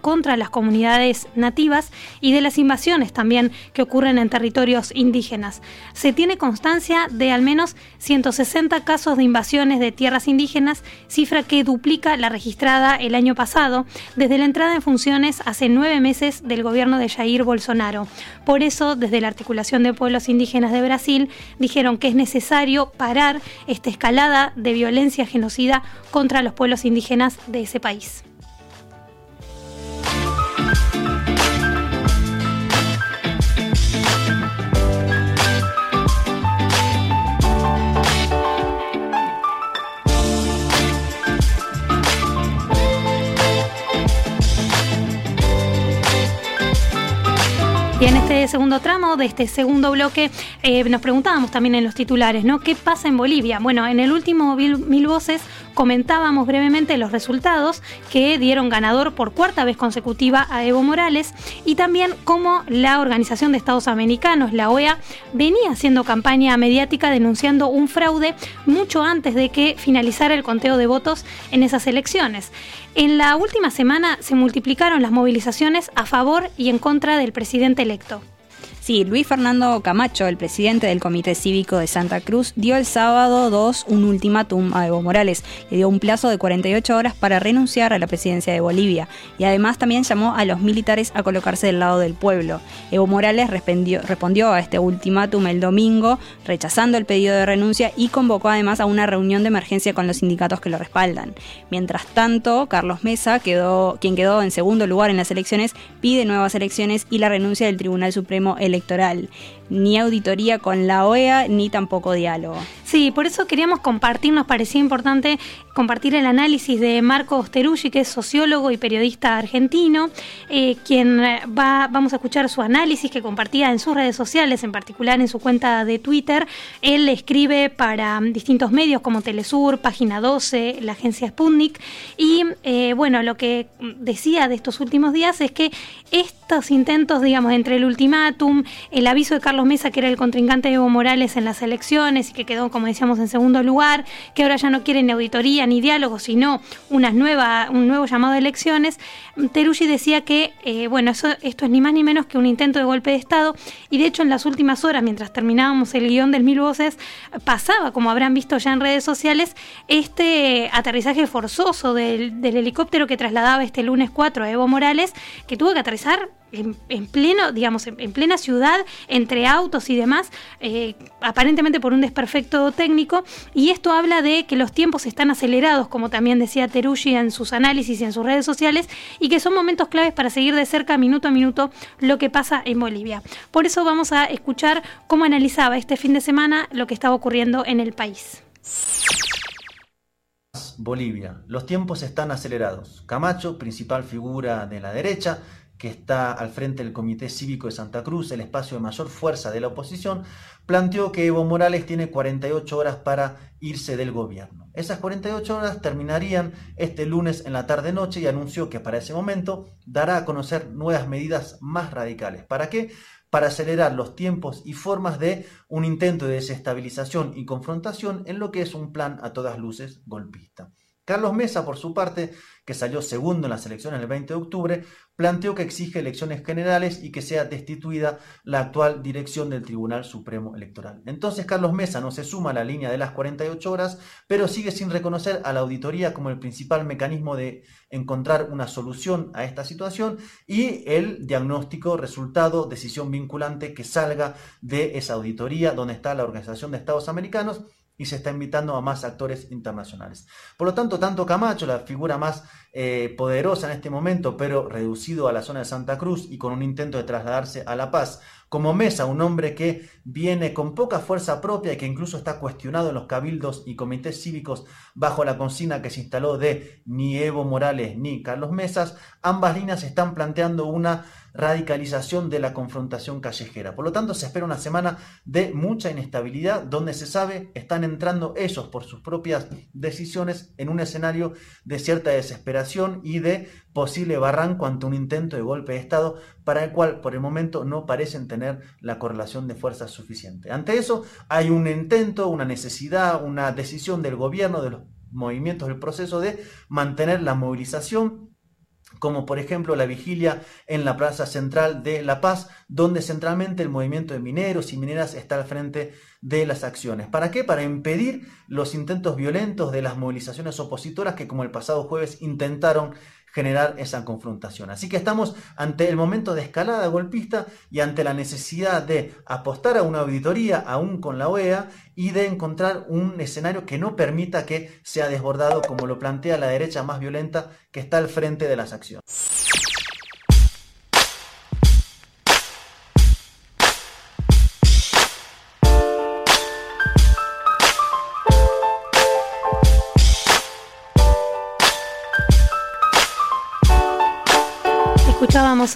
contra las comunidades nativas y de las invasiones también que ocurren en territorios indígenas. Se tiene constancia de al menos 160 casos de invasiones de tierras indígenas, cifra que duplica la registrada el año pasado, desde la entrada en funciones hace nueve meses del gobierno de Jair Bolsonaro. Por eso, desde la Articulación de Pueblos Indígenas de Brasil, dijeron que es necesario parar esta escalada de violencia genocida contra los pueblos indígenas de ese país. Segundo tramo de este segundo bloque eh, nos preguntábamos también en los titulares, ¿no? ¿Qué pasa en Bolivia? Bueno, en el último Mil Voces comentábamos brevemente los resultados que dieron ganador por cuarta vez consecutiva a Evo Morales y también cómo la Organización de Estados Americanos, la OEA, venía haciendo campaña mediática denunciando un fraude mucho antes de que finalizara el conteo de votos en esas elecciones. En la última semana se multiplicaron las movilizaciones a favor y en contra del presidente electo. Sí, Luis Fernando Camacho, el presidente del Comité Cívico de Santa Cruz, dio el sábado 2 un ultimátum a Evo Morales. Le dio un plazo de 48 horas para renunciar a la presidencia de Bolivia y además también llamó a los militares a colocarse del lado del pueblo. Evo Morales respondió, respondió a este ultimátum el domingo, rechazando el pedido de renuncia y convocó además a una reunión de emergencia con los sindicatos que lo respaldan. Mientras tanto, Carlos Mesa, quedó, quien quedó en segundo lugar en las elecciones, pide nuevas elecciones y la renuncia del Tribunal Supremo Electoral electoral. Ni auditoría con la OEA, ni tampoco diálogo. Sí, por eso queríamos compartir, nos parecía importante compartir el análisis de Marco Osteruggi, que es sociólogo y periodista argentino, eh, quien va, vamos a escuchar su análisis que compartía en sus redes sociales, en particular en su cuenta de Twitter. Él escribe para distintos medios como Telesur, Página 12, la agencia Sputnik, y eh, bueno, lo que decía de estos últimos días es que estos intentos, digamos, entre el ultimátum, el aviso de Carlos Mesa, que era el contrincante de Evo Morales en las elecciones y que quedó, como decíamos, en segundo lugar, que ahora ya no quiere ni auditoría ni diálogo, sino unas nueva, un nuevo llamado de elecciones, Teruggi decía que, eh, bueno, eso, esto es ni más ni menos que un intento de golpe de Estado y de hecho en las últimas horas, mientras terminábamos el guion del Mil Voces, pasaba, como habrán visto ya en redes sociales, este aterrizaje forzoso del, del helicóptero que trasladaba este lunes 4 a Evo Morales, que tuvo que aterrizar en, pleno, digamos, en, plena ciudad, entre autos y demás, eh, aparentemente por un desperfecto técnico, y esto habla de que los tiempos están acelerados, como también decía Teruggi en sus análisis y en sus redes sociales, y que son momentos claves para seguir de cerca, minuto a minuto, lo que pasa en Bolivia. Por eso vamos a escuchar cómo analizaba este fin de semana lo que estaba ocurriendo en el país. Bolivia. Los tiempos están acelerados. Camacho, principal figura de la derecha, que está al frente del Comité Cívico de Santa Cruz, el espacio de mayor fuerza de la oposición, planteó que Evo Morales tiene 48 horas para irse del gobierno. Esas 48 horas terminarían este lunes en la tarde-noche y anunció que para ese momento dará a conocer nuevas medidas más radicales. ¿Para qué? Para acelerar los tiempos y formas de un intento de desestabilización y confrontación en lo que es un plan a todas luces golpista. Carlos Mesa, por su parte, que salió segundo en las elecciones el 20 de octubre, planteó que exige elecciones generales y que sea destituida la actual dirección del Tribunal Supremo Electoral. Entonces Carlos Mesa no se suma a la línea de las 48 horas, pero sigue sin reconocer a la auditoría como el principal mecanismo de encontrar una solución a esta situación y el diagnóstico, resultado, decisión vinculante que salga de esa auditoría donde está la Organización de Estados Americanos y se está invitando a más actores internacionales. Por lo tanto, tanto Camacho, la figura más eh, poderosa en este momento, pero reducido a la zona de Santa Cruz y con un intento de trasladarse a La Paz, como Mesa, un hombre que viene con poca fuerza propia y que incluso está cuestionado en los cabildos y comités cívicos bajo la consigna que se instaló de ni Evo Morales ni Carlos Mesas, ambas líneas están planteando una radicalización de la confrontación callejera. Por lo tanto, se espera una semana de mucha inestabilidad donde se sabe están entrando ellos por sus propias decisiones en un escenario de cierta desesperación y de posible barranco ante un intento de golpe de Estado para el cual por el momento no parecen tener la correlación de fuerzas suficiente. Ante eso hay un intento, una necesidad, una decisión del gobierno, de los movimientos del proceso de mantener la movilización como por ejemplo la vigilia en la Plaza Central de La Paz, donde centralmente el movimiento de mineros y mineras está al frente de las acciones. ¿Para qué? Para impedir los intentos violentos de las movilizaciones opositoras que como el pasado jueves intentaron generar esa confrontación. Así que estamos ante el momento de escalada golpista y ante la necesidad de apostar a una auditoría aún con la OEA y de encontrar un escenario que no permita que sea desbordado como lo plantea la derecha más violenta que está al frente de las acciones.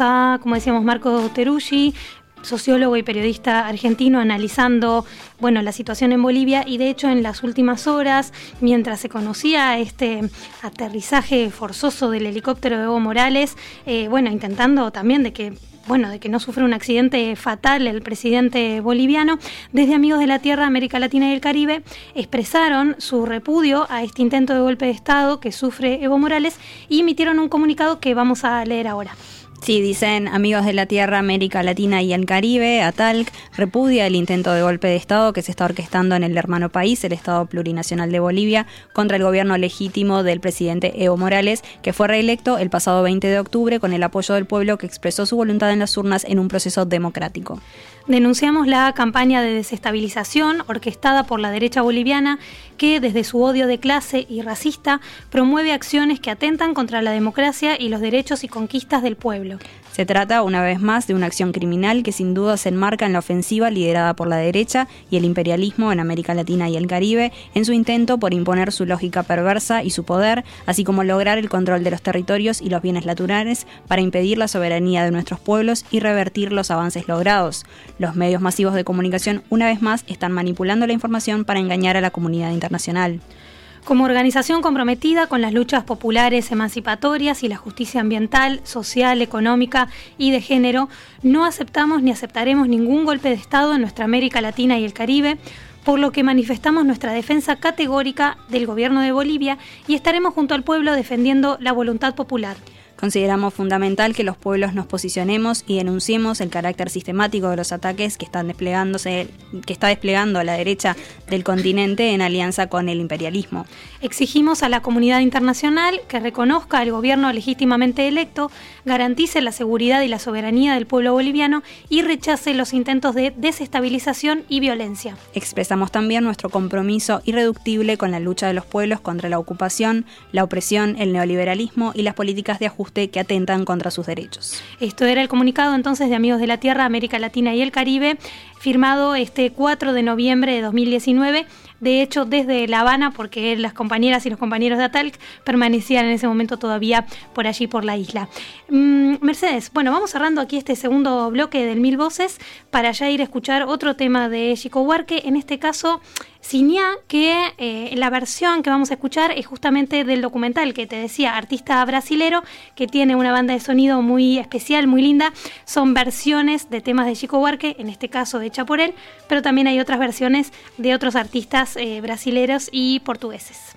A, como decíamos, Marco Teruggi, sociólogo y periodista argentino analizando bueno la situación en Bolivia y de hecho en las últimas horas mientras se conocía este aterrizaje forzoso del helicóptero de Evo Morales eh, bueno intentando también de que bueno, de que no sufra un accidente fatal el presidente boliviano, desde Amigos de la Tierra, América Latina y el Caribe expresaron su repudio a este intento de golpe de Estado que sufre Evo Morales y emitieron un comunicado que vamos a leer ahora. Sí, dicen amigos de la Tierra, América Latina y el Caribe, ATALC, repudia el intento de golpe de Estado que se está orquestando en el hermano país, el Estado Plurinacional de Bolivia, contra el gobierno legítimo del presidente Evo Morales, que fue reelecto el pasado 20 de octubre con el apoyo del pueblo que expresó su voluntad en las urnas en un proceso democrático. Denunciamos la campaña de desestabilización orquestada por la derecha boliviana que desde su odio de clase y racista promueve acciones que atentan contra la democracia y los derechos y conquistas del pueblo. Se trata, una vez más, de una acción criminal que sin duda se enmarca en la ofensiva liderada por la derecha y el imperialismo en América Latina y el Caribe, en su intento por imponer su lógica perversa y su poder, así como lograr el control de los territorios y los bienes naturales para impedir la soberanía de nuestros pueblos y revertir los avances logrados. Los medios masivos de comunicación, una vez más, están manipulando la información para engañar a la comunidad internacional. Como organización comprometida con las luchas populares emancipatorias y la justicia ambiental, social, económica y de género, no aceptamos ni aceptaremos ningún golpe de Estado en nuestra América Latina y el Caribe, por lo que manifestamos nuestra defensa categórica del gobierno de Bolivia y estaremos junto al pueblo defendiendo la voluntad popular. Consideramos fundamental que los pueblos nos posicionemos y denunciemos el carácter sistemático de los ataques que están desplegándose, que está desplegando la derecha del continente en alianza con el imperialismo. Exigimos a la comunidad internacional que reconozca al gobierno legítimamente electo, garantice la seguridad y la soberanía del pueblo boliviano y rechace los intentos de desestabilización y violencia. Expresamos también nuestro compromiso irreductible con la lucha de los pueblos contra la ocupación, la opresión, el neoliberalismo y las políticas de ajuste que atentan contra sus derechos. Esto era el comunicado entonces de Amigos de la Tierra, América Latina y el Caribe, firmado este 4 de noviembre de 2019 de hecho desde La Habana, porque las compañeras y los compañeros de ATALC permanecían en ese momento todavía por allí, por la isla. Mm, Mercedes, bueno, vamos cerrando aquí este segundo bloque del Mil Voces para ya ir a escuchar otro tema de Chico Huarque, en este caso Cinia, que eh, la versión que vamos a escuchar es justamente del documental que te decía, artista brasilero, que tiene una banda de sonido muy especial, muy linda. Son versiones de temas de Chico Huarque, en este caso hecha por él, pero también hay otras versiones de otros artistas eh, brasileros y portugueses.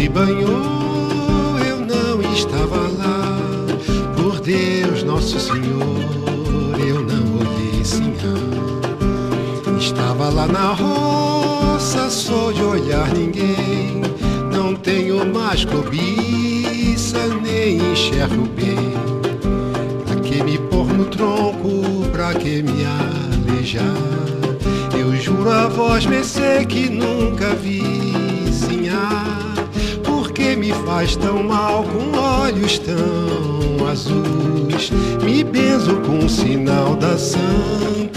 Se banhou, eu não estava lá. Por Deus, nosso Senhor, eu não olhei senhor. Estava lá na roça, só de olhar ninguém. Não tenho mais cobiça, nem enxergo bem. Pra que me pôr no tronco, pra que me alejar? Eu juro a vós, mercê, que nunca vi sinhar me faz tão mal com olhos tão azuis. Me benzo com o sinal da Santa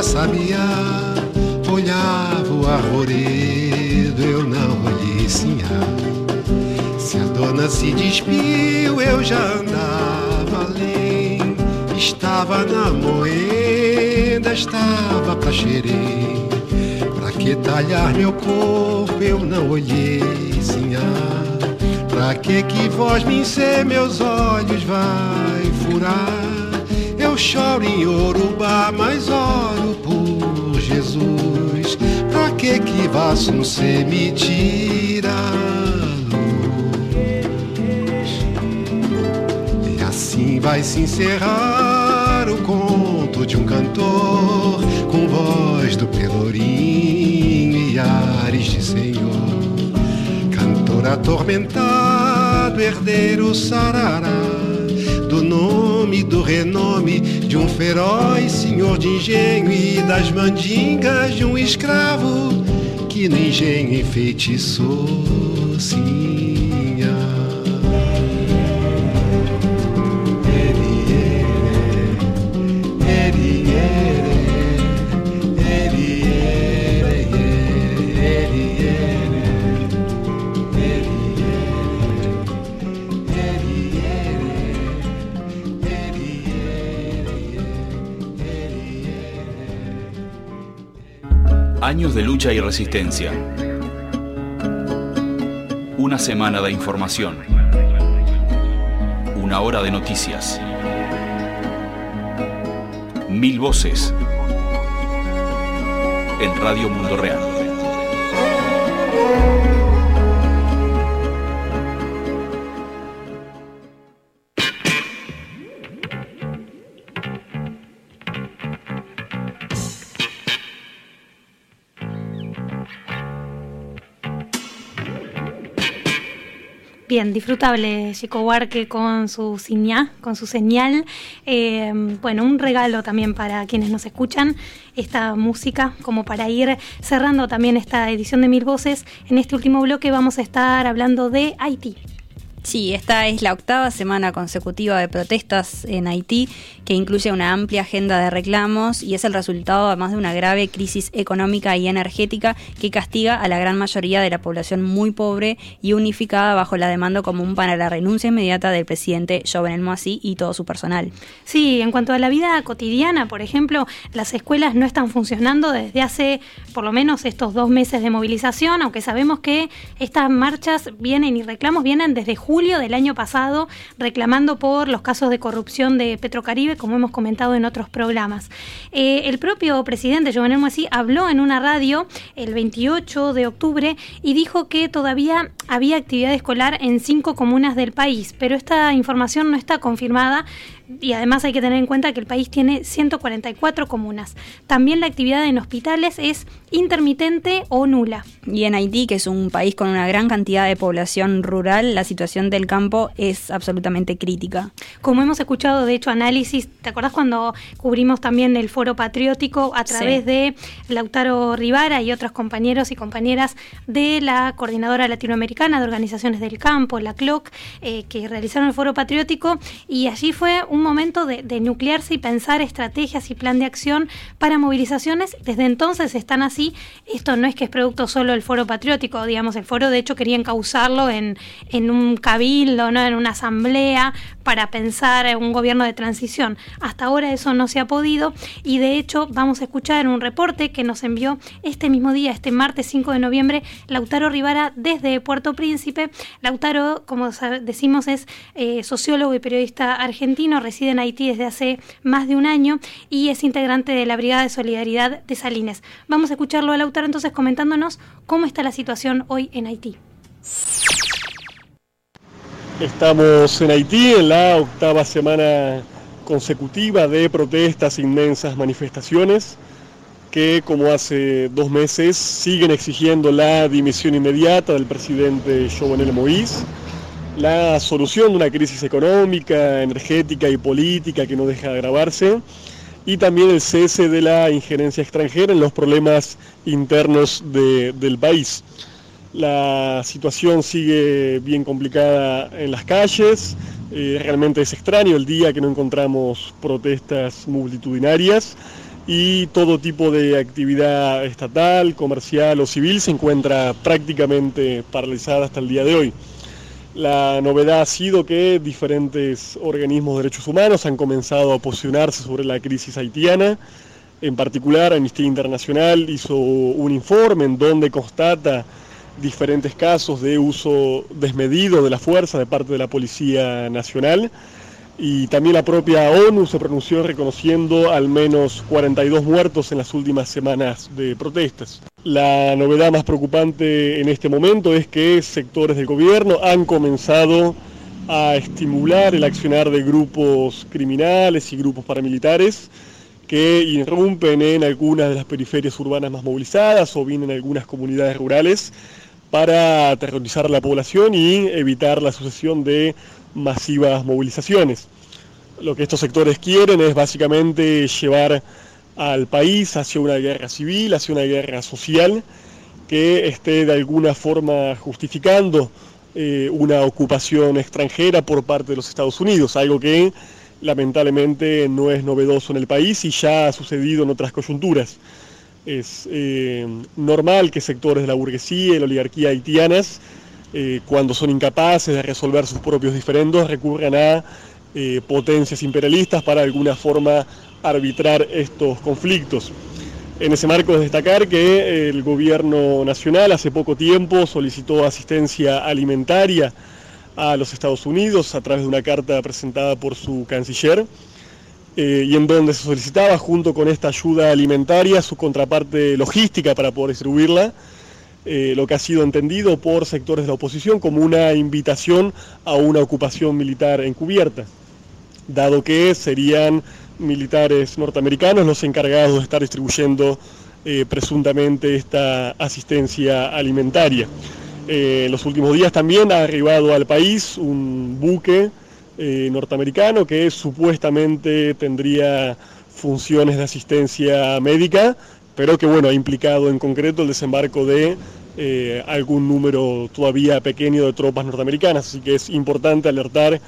da sabiá. Olhava o arvoredo, eu não olhei sinhá. Se a dona se despiu, eu já andava além. Estava na moenda, estava pra xerém. Pra que talhar meu corpo, eu não olhei sinhá. Pra que que voz me encer meus olhos vai furar? Choro em Yorubá, mas oro por Jesus. Pra que que se me tira? E assim vai se encerrar o conto de um cantor com voz do pelourinho e ares de senhor. Cantor atormentado, herdeiro sarará do nome, do renome de um feroz senhor de engenho e das mandingas de um escravo que no engenho enfeitiçou Sinha. Años de lucha y resistencia. Una semana de información. Una hora de noticias. Mil voces. En Radio Mundo Real. Bien, disfrutable Chico Huarque con su con su señal. Eh, bueno, un regalo también para quienes nos escuchan, esta música, como para ir cerrando también esta edición de Mil Voces. En este último bloque vamos a estar hablando de Haití. Sí, esta es la octava semana consecutiva de protestas en Haití, que incluye una amplia agenda de reclamos y es el resultado además de una grave crisis económica y energética que castiga a la gran mayoría de la población muy pobre y unificada bajo la demanda común para la renuncia inmediata del presidente Jovenel Moisí y todo su personal. Sí, en cuanto a la vida cotidiana, por ejemplo, las escuelas no están funcionando desde hace por lo menos estos dos meses de movilización, aunque sabemos que estas marchas vienen y reclamos vienen desde julio del año pasado reclamando por los casos de corrupción de Petrocaribe, como hemos comentado en otros programas. Eh, el propio presidente Jovenel Moisí habló en una radio el 28 de octubre y dijo que todavía había actividad escolar en cinco comunas del país, pero esta información no está confirmada y además hay que tener en cuenta que el país tiene 144 comunas. También la actividad en hospitales es intermitente o nula. Y en Haití, que es un país con una gran cantidad de población rural, la situación del campo es absolutamente crítica. Como hemos escuchado, de hecho, análisis, ¿te acordás cuando cubrimos también el foro patriótico a través Sí. de Lautaro Rivara y otros compañeros y compañeras de la Coordinadora Latinoamericana de Organizaciones del Campo, la CLOC, eh, que realizaron el foro patriótico y allí fue un momento de, de nuclearse y pensar estrategias y plan de acción para movilizaciones. Desde entonces están así. Esto no es que es producto solo del foro patriótico, digamos, el foro de hecho quería encauzarlo en, en un cabildo, ¿no? en una asamblea para pensar en un gobierno de transición. Hasta ahora eso no se ha podido y de hecho vamos a escuchar un reporte que nos envió este mismo día, este martes 5 de noviembre, Lautaro Rivara desde Puerto Príncipe. Lautaro, como decimos, es eh, sociólogo y periodista argentino, reside en Haití desde hace más de un año y es integrante de la Brigada de Solidaridad de Salines. Vamos a escucharlo a Lautaro entonces comentándonos cómo está la situación hoy en Haití. Estamos en Haití en la octava semana consecutiva de protestas, inmensas manifestaciones que como hace dos meses siguen exigiendo la dimisión inmediata del presidente Jovenel Moïse, la solución de una crisis económica, energética y política que no deja de agravarse y también el cese de la injerencia extranjera en los problemas internos de- del país. La situación sigue bien complicada en las calles, eh, realmente es extraño el día que no encontramos protestas multitudinarias y todo tipo de actividad estatal, comercial o civil se encuentra prácticamente paralizada hasta el día de hoy. La novedad ha sido que diferentes organismos de derechos humanos han comenzado a posicionarse sobre la crisis haitiana. En particular, Amnistía Internacional hizo un informe en donde constata diferentes casos de uso desmedido de la fuerza de parte de la Policía Nacional. Y también la propia ONU se pronunció reconociendo al menos 42 muertos en las últimas semanas de protestas. La novedad más preocupante en este momento es que sectores del gobierno han comenzado a estimular el accionar de grupos criminales y grupos paramilitares que irrumpen en algunas de las periferias urbanas más movilizadas o bien en algunas comunidades rurales para aterrorizar a la población y evitar la sucesión de masivas movilizaciones. Lo que estos sectores quieren es básicamente llevar al país hacia una guerra civil, hacia una guerra social, que esté de alguna forma justificando eh, una ocupación extranjera por parte de los Estados Unidos, algo que lamentablemente no es novedoso en el país y ya ha sucedido en otras coyunturas. Es eh, normal que sectores de la burguesía y la oligarquía haitianas, eh, cuando son incapaces de resolver sus propios diferendos, recurran a potencias imperialistas para alguna forma arbitrar estos conflictos. En ese marco es destacar que el gobierno nacional hace poco tiempo solicitó asistencia alimentaria a los Estados Unidos a través de una carta presentada por su canciller eh, y en donde se solicitaba junto con esta ayuda alimentaria su contraparte logística para poder distribuirla, eh, lo que ha sido entendido por sectores de la oposición como una invitación a una ocupación militar encubierta, dado que serían militares norteamericanos los encargados de estar distribuyendo eh, presuntamente esta asistencia alimentaria. Eh, en los últimos días también ha arribado al país un buque eh, norteamericano que supuestamente tendría funciones de asistencia médica, pero que bueno, ha implicado en concreto el desembarco de algún número todavía pequeño de tropas norteamericanas, así que es importante alertar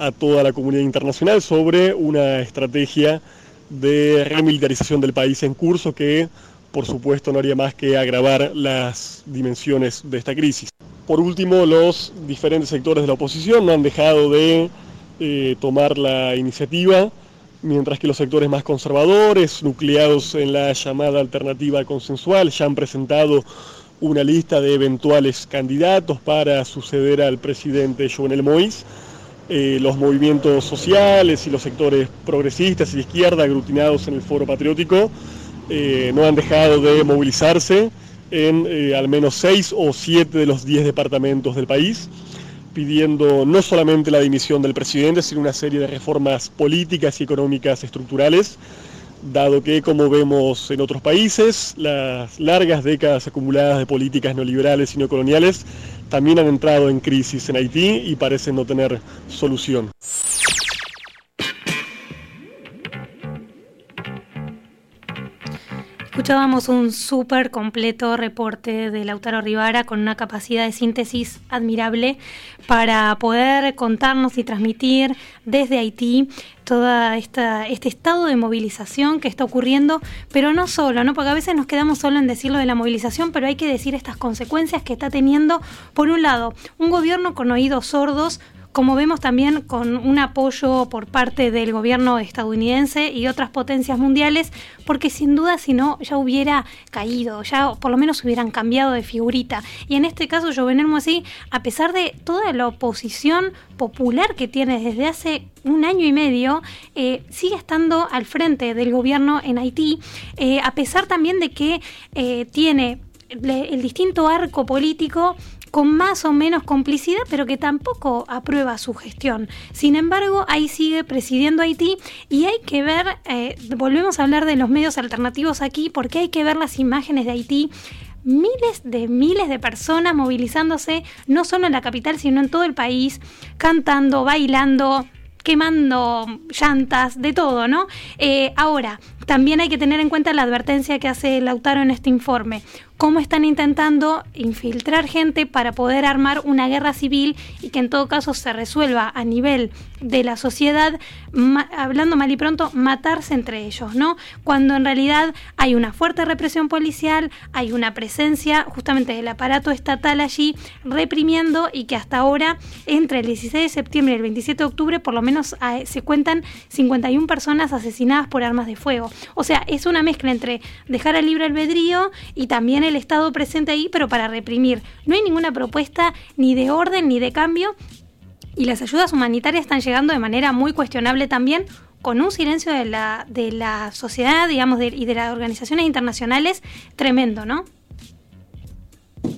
a toda la comunidad internacional sobre una estrategia de remilitarización del país en curso que por supuesto no haría más que agravar las dimensiones de esta crisis. Por último, los diferentes sectores de la oposición no han dejado de eh, tomar la iniciativa, mientras que los sectores más conservadores, nucleados en la llamada alternativa consensual, ya han presentado una lista de eventuales candidatos para suceder al presidente Jovenel Moïse. Eh, los movimientos sociales y los sectores progresistas y de izquierda aglutinados en el foro patriótico eh, no han dejado de movilizarse en eh, al menos seis o siete de los diez departamentos del país, pidiendo no solamente la dimisión del presidente, sino una serie de reformas políticas y económicas estructurales, dado que, como vemos en otros países, las largas décadas acumuladas de políticas neoliberales y neocoloniales también han entrado en crisis en Haití y parecen no tener solución. Escuchábamos un súper completo reporte de Lautaro Rivara con una capacidad de síntesis admirable para poder contarnos y transmitir desde Haití todo este estado de movilización que está ocurriendo, pero no solo, ¿no? Porque a veces nos quedamos solo en decirlo de la movilización, pero hay que decir estas consecuencias que está teniendo, por un lado, un gobierno con oídos sordos, como vemos también con un apoyo por parte del gobierno estadounidense y otras potencias mundiales, porque sin duda si no ya hubiera caído, ya por lo menos hubieran cambiado de figurita. Y en este caso Jovenel así, a pesar de toda la oposición popular que tiene desde hace un año y medio, eh, sigue estando al frente del gobierno en Haití, eh, a pesar también de que eh, tiene el distinto arco político con más o menos complicidad, pero que tampoco aprueba su gestión. Sin embargo, ahí sigue presidiendo Haití y hay que ver, eh, volvemos a hablar de los medios alternativos aquí, porque hay que ver las imágenes de Haití miles de miles de personas movilizándose, no solo en la capital, sino en todo el país, cantando, bailando, quemando llantas, de todo, ¿no? Eh, ahora, también hay que tener en cuenta la advertencia que hace Lautaro en este informe cómo están intentando infiltrar gente para poder armar una guerra civil y que en todo caso se resuelva a nivel de la sociedad, hablando mal y pronto, matarse entre ellos, ¿no? Cuando en realidad hay una fuerte represión policial, hay una presencia justamente del aparato estatal allí reprimiendo y que hasta ahora, entre el 16 de septiembre y el 27 de octubre, por lo menos eh, se cuentan 51 personas asesinadas por armas de fuego. O sea, es una mezcla entre dejar al libre albedrío y también el Estado presente ahí, pero para reprimir. No hay ninguna propuesta ni de orden ni de cambio y las ayudas humanitarias están llegando de manera muy cuestionable también con un silencio de la, de la sociedad, digamos, y de las organizaciones internacionales tremendo, ¿no?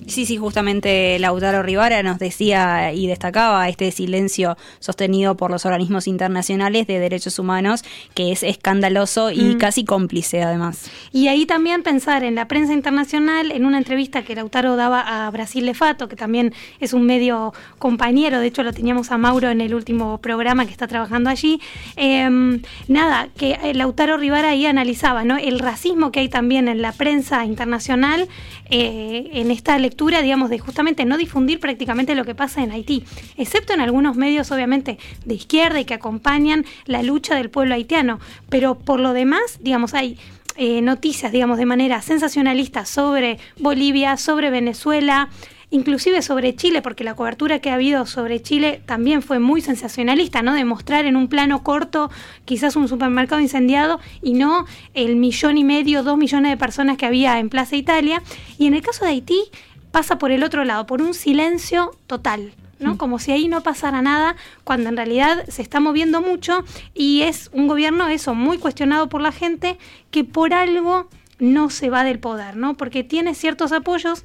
Sí, sí, justamente Lautaro Rivara nos decía y destacaba este silencio sostenido por los organismos internacionales de derechos humanos, que es escandaloso y mm. casi cómplice además. Y ahí también pensar en la prensa internacional, en una entrevista que Lautaro daba a Brasil Lefato, que también es un medio compañero, de hecho lo teníamos a Mauro en el último programa que está trabajando allí. Em, nada, que eh, Lautaro Rivara ahí analizaba ¿no? el racismo que hay también en la prensa internacional eh, en esta lectura, digamos, de justamente no difundir prácticamente lo que pasa en Haití, excepto en algunos medios, obviamente, de izquierda y que acompañan la lucha del pueblo haitiano. Pero por lo demás, digamos, hay eh, noticias, digamos, de manera sensacionalista sobre Bolivia, sobre Venezuela, inclusive sobre Chile, porque la cobertura que ha habido sobre Chile también fue muy sensacionalista, ¿no? De mostrar en un plano corto quizás un supermercado incendiado y no el millón y medio, dos millones de personas que había en Plaza Italia. Y en el caso de Haití pasa por el otro lado, por un silencio total. ¿no? Mm. Como si ahí no pasara nada, cuando en realidad se está moviendo mucho y es un gobierno eso muy cuestionado por la gente que por algo no se va del poder, ¿no? Porque tiene ciertos apoyos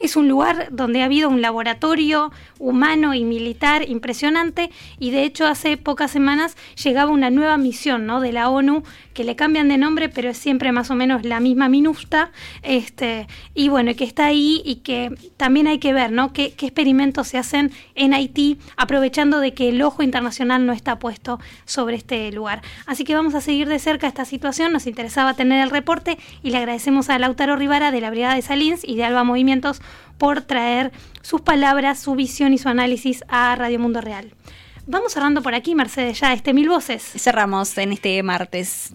es un lugar donde ha habido un laboratorio humano y militar impresionante y de hecho hace pocas semanas llegaba una nueva misión ¿no? de la ONU que le cambian de nombre pero es siempre más o menos la misma minusta este, y bueno que está ahí y que también hay que ver ¿no? qué, qué experimentos se hacen en Haití aprovechando de que el ojo internacional no está puesto sobre este lugar. Así que vamos a seguir de cerca esta situación, nos interesaba tener el reporte y le agradecemos a Lautaro Rivara de la Brigada de Salins y de Alba Movimientos por traer sus palabras, su visión y su análisis a Radio Mundo Real. Vamos cerrando por aquí, Mercedes, ya este Mil Voces. Cerramos en este martes.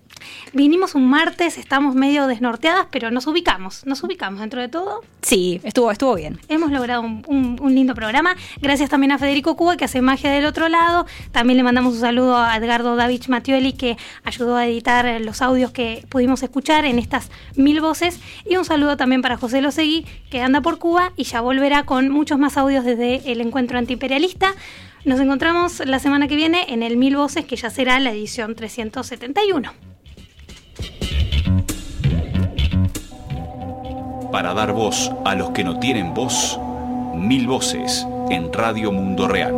Vinimos un martes, estamos medio desnorteadas, pero nos ubicamos, nos ubicamos dentro de todo. Sí, estuvo, estuvo bien. Hemos logrado un, lindo programa. Gracias también a Federico Cuba, que hace magia del otro lado. También le mandamos un saludo a Edgardo Davich Mattioli, que ayudó a editar los audios que pudimos escuchar en estas mil voces. Y un saludo también para José Losegui, que anda por Cuba y ya volverá con muchos más audios desde el encuentro antiimperialista. Nos encontramos la semana que viene en el Mil Voces, que ya será la edición 371. Para dar voz a los que no tienen voz, Mil Voces en Radio Mundo Real.